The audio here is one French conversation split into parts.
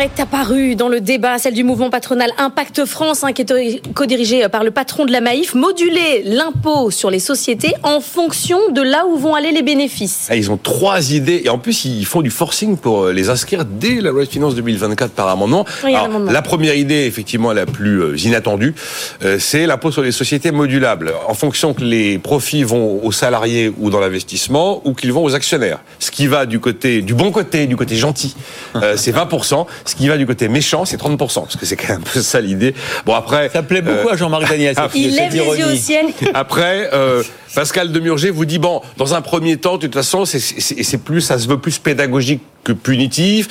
Est apparue dans le débat, celle du mouvement patronal Impact France, hein, qui est co-dirigé par le patron de la Maïf, moduler l'impôt sur les sociétés en fonction de là où vont aller les bénéfices. Ah, ils ont trois idées et en plus ils font du forcing pour euh, les inscrire dès la loi de finances 2024 par amendement. Oui, Alors, amendement. la première idée, effectivement la plus euh, inattendue, euh, c'est l'impôt sur les sociétés modulable, en fonction que les profits vont aux salariés ou dans l'investissement ou qu'ils vont aux actionnaires. Ce qui va du côté du bon côté, du côté gentil, euh, c'est 20%. Ce qui va du côté méchant, c'est 30%. Parce que c'est quand même un peu ça l'idée. Bon après, Ça plaît beaucoup euh, à Jean-Marc Daniel. cette- Il cette lève les yeux au ciel. après, euh, Pascal Demurger vous dit bon, dans un premier temps, de toute façon, c'est- c'est c'est plus, ça se veut plus pédagogique que punitif.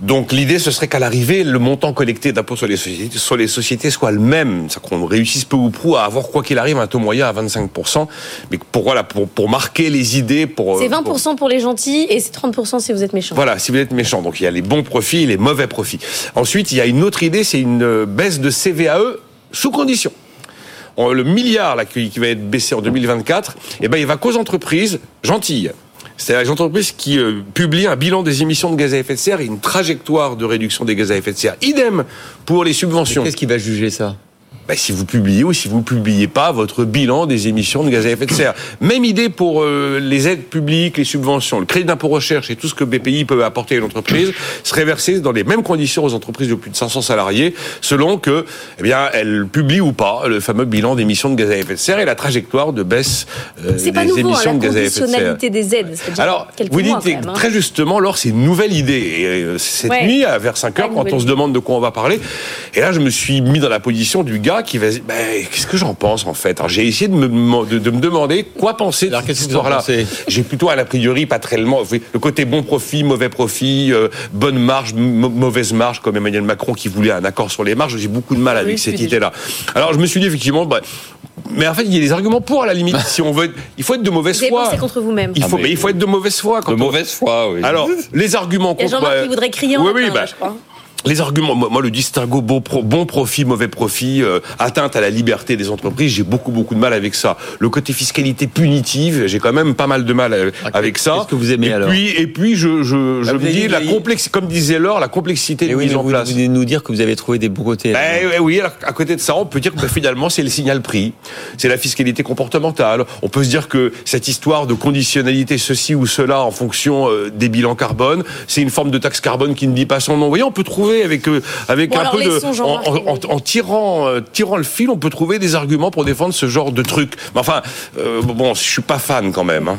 Donc l'idée, ce serait qu'à l'arrivée, le montant collecté d'impôt sur les sociétés, sur les sociétés soit le même, c'est qu'on réussisse peu ou prou à avoir quoi qu'il arrive un taux moyen à 25%, mais pour voilà, pour, pour marquer les idées, pour C'est pour- 20% pour les gentils et c'est 30% si vous êtes méchant. voilà, si vous êtes méchant. Donc il y a les bons profits et les mauvais profits. Ensuite, il y a une autre idée, c'est une euh, baisse de CVAE sous condition. On- Le milliard là, qui, qui va être baissé en 2024, eh ben, il va qu'aux entreprises gentilles. C'est-à-dire les entreprises qui euh, publient un bilan des émissions de gaz à effet de serre et une trajectoire de réduction des gaz à effet de serre. Idem pour les subventions. Qu'est-ce qui va juger ça? Ben, si vous publiez ou si vous publiez pas votre bilan des émissions de gaz à effet de serre. Même idée pour euh, les aides publiques, les subventions, le crédit d'impôt recherche et tout ce que BPI peut apporter à une entreprise serait versé dans les mêmes conditions aux entreprises de plus de 500 salariés, selon que, eh bien, elles publient ou pas le fameux bilan d'émissions de gaz à effet de serre et la trajectoire de baisse euh, des pas nouveau, hein, émissions de gaz à effet de serre. conditionnalité des aides. Alors, vous dites même, hein. très justement, Laure, c'est une nouvelle idée. Et euh, cette Ouais. nuit, à vers 5 Pas heures, quand on se demande de quoi on va parler, et là, je me suis mis dans la position du gars qui va dire, ben, qu'est-ce que j'en pense, en fait? Alors, j'ai essayé de me, de, de me demander quoi penser de Alors, cette histoire-là. J'ai plutôt, a priori, pas très le côté bon profit, mauvais profit, euh, bonne marge, mauvaise marge, comme Emmanuel Macron qui voulait un accord sur les marges. J'ai beaucoup de mal avec Oui, cette idée-là. Alors, je me suis dit, effectivement, bah, mais en fait, il y a des arguments pour, à la limite. si on veut être, il faut être de mauvaise Vous avez foi. contre vous-même. Il faut, Ah, mais- mais il faut être de mauvaise foi. Quand De on- mauvaise foi, oui. alors, les arguments Il y a contre. Jean-Marc qui voudrait crier en Oui, oui, bah, là, je crois. Les arguments, moi, le distinguo bon, pro- bon profit, mauvais profit, euh, atteinte à la liberté des entreprises, j'ai beaucoup, beaucoup de mal avec ça. Le côté fiscalité punitive, j'ai quand même pas mal de mal avec, avec ça. Qu'est-ce que vous aimez, et alors puis, Et puis, je, je, je Bah, me dis, la complexe, comme disait Laure, la complexité de oui, mise en vous, place. vous venez nous dire que vous avez trouvé des bons côtés. Ben, ouais, oui, alors, à côté de ça, on peut dire que ben, finalement, c'est le signal prix, c'est la fiscalité comportementale. On peut se dire que cette histoire de conditionnalité, ceci ou cela, en fonction euh, des bilans carbone, c'est une forme de taxe carbone qui ne dit pas son nom. Vous voyez, on peut trouver avec euh, avec Bon, un peu de, en, en- en- tirant euh, tirant le fil, on peut trouver des arguments pour défendre ce genre de truc. Mais enfin, euh, bon, je suis pas fan quand même. hein.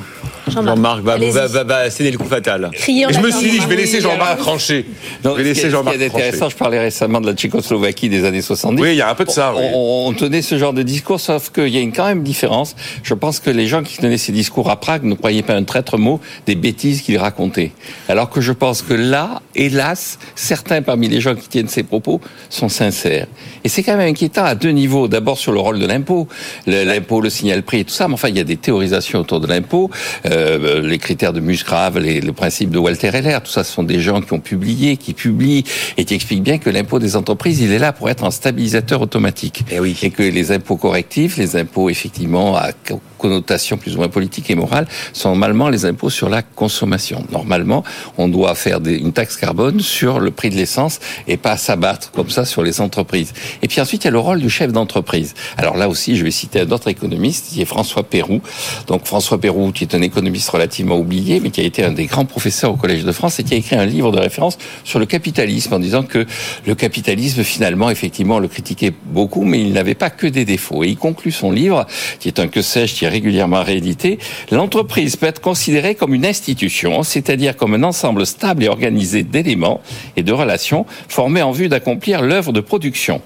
Jean-Marc va, va, va, va céder le coup fatal. Et je me suis dit, je vais laisser Jean-Marc trancher. Non, je vais laisser Jean-Marc intéressant, je parlais récemment de la Tchécoslovaquie des années 70. Oui, il y a un peu de ça. oui. On, on tenait ce genre de discours, sauf qu'il y a une quand même différence. Je pense que les gens qui tenaient ces discours à Prague ne croyaient pas un traître mot des bêtises qu'ils racontaient. Alors que je pense que là, hélas, certains parmi les gens qui tiennent ces propos sont sincères. Et c'est quand même inquiétant à deux niveaux. D'abord sur le rôle de l'impôt, l'impôt, le signal prix et tout ça. Mais enfin, il y a des théorisations autour de l'impôt, euh, les critères de Musgrave, les, le principe de Walter Heller. Tout ça, ce sont des gens qui ont publié, qui publient et qui expliquent bien que l'impôt des entreprises, il est là pour être un stabilisateur automatique. Eh oui. Et que les impôts correctifs, les impôts effectivement à co- connotation plus ou moins politique et morale, sont normalement les impôts sur la consommation. Normalement, on doit faire des- une taxe carbone sur le prix de l'essence et pas s'abattre comme ça sur les entreprises. Et puis ensuite, il y a le rôle du chef d'entreprise. Alors là aussi, je vais citer un autre économiste, qui est François Pérou. Donc François Pérou, qui est un économiste relativement oublié, mais qui a été un des grands professeurs au Collège de France et qui a écrit un livre de référence sur le capitalisme en disant que le capitalisme, finalement, effectivement, on le critiquait beaucoup, mais il n'avait pas que des défauts. Et il conclut son livre, qui est un que sais-je, qui est régulièrement réédité. L'entreprise peut être considérée comme une institution, c'est-à-dire comme un ensemble stable et organisé d'éléments et de relations formés en vue d'accomplir l'œuvre de production.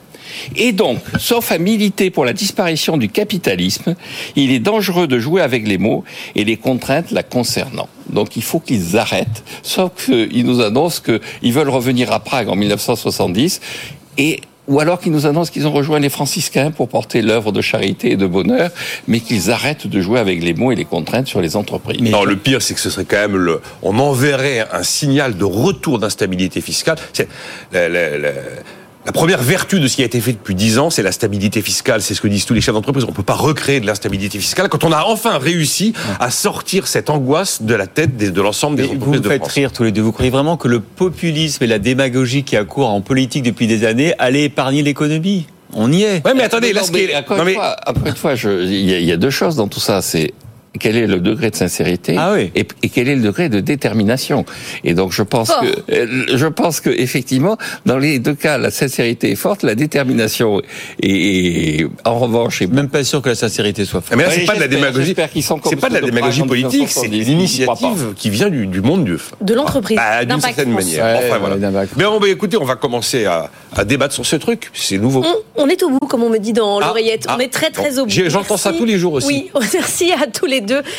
Et donc, sauf à militer pour la disparition du capitalisme, il est dangereux de jouer avec les mots et les contraintes la concernant. Donc il faut qu'ils arrêtent, sauf qu'ils nous annoncent qu'ils veulent revenir à Prague en 1970 et ou alors qu'ils nous annoncent qu'ils ont rejoint les franciscains pour porter l'œuvre de charité et de bonheur, mais qu'ils arrêtent de jouer avec les mots et les contraintes sur les entreprises. Non, le pire, c'est que ce serait quand même le. On enverrait un signal de retour d'instabilité fiscale. La première vertu de ce qui a été fait depuis dix ans, c'est la stabilité fiscale. C'est ce que disent tous les chefs d'entreprise. On peut pas recréer de l'instabilité fiscale quand on a enfin réussi à sortir cette angoisse de la tête de l'ensemble des vous entreprises me de faites France. rire tous les deux. Vous croyez vraiment que le populisme et la démagogie qui a cours en politique depuis des années allaient épargner l'économie? On y est. Ouais, mais attendez, là, ce qui est... encore non, une mais- fois, encore une fois, je- il y, a- il y a deux choses dans tout ça. C'est quel est le degré de sincérité Ah oui. et, et quel est le degré de détermination. Et donc je pense Fort. que euh, je pense que effectivement dans les deux cas la sincérité est forte, la détermination est, est- en revanche est Même pas sûr que la sincérité soit forte. Mais là, c'est pas de la démagogie. C'est pas de la démagogie politique, c'est 1970, une je crois initiative qui vient du, du monde du. De l'entreprise, Bah, d'une certaine manière. Ouais, enfin, voilà. Mais on va écouter, on va commencer à, à débattre sur ce truc. C'est nouveau. On, on est au bout, comme on me dit dans Ah, l'oreillette. ah, On est très très bon. au bout. J'entends ça tous les jours aussi. Oui, merci à tous les deux.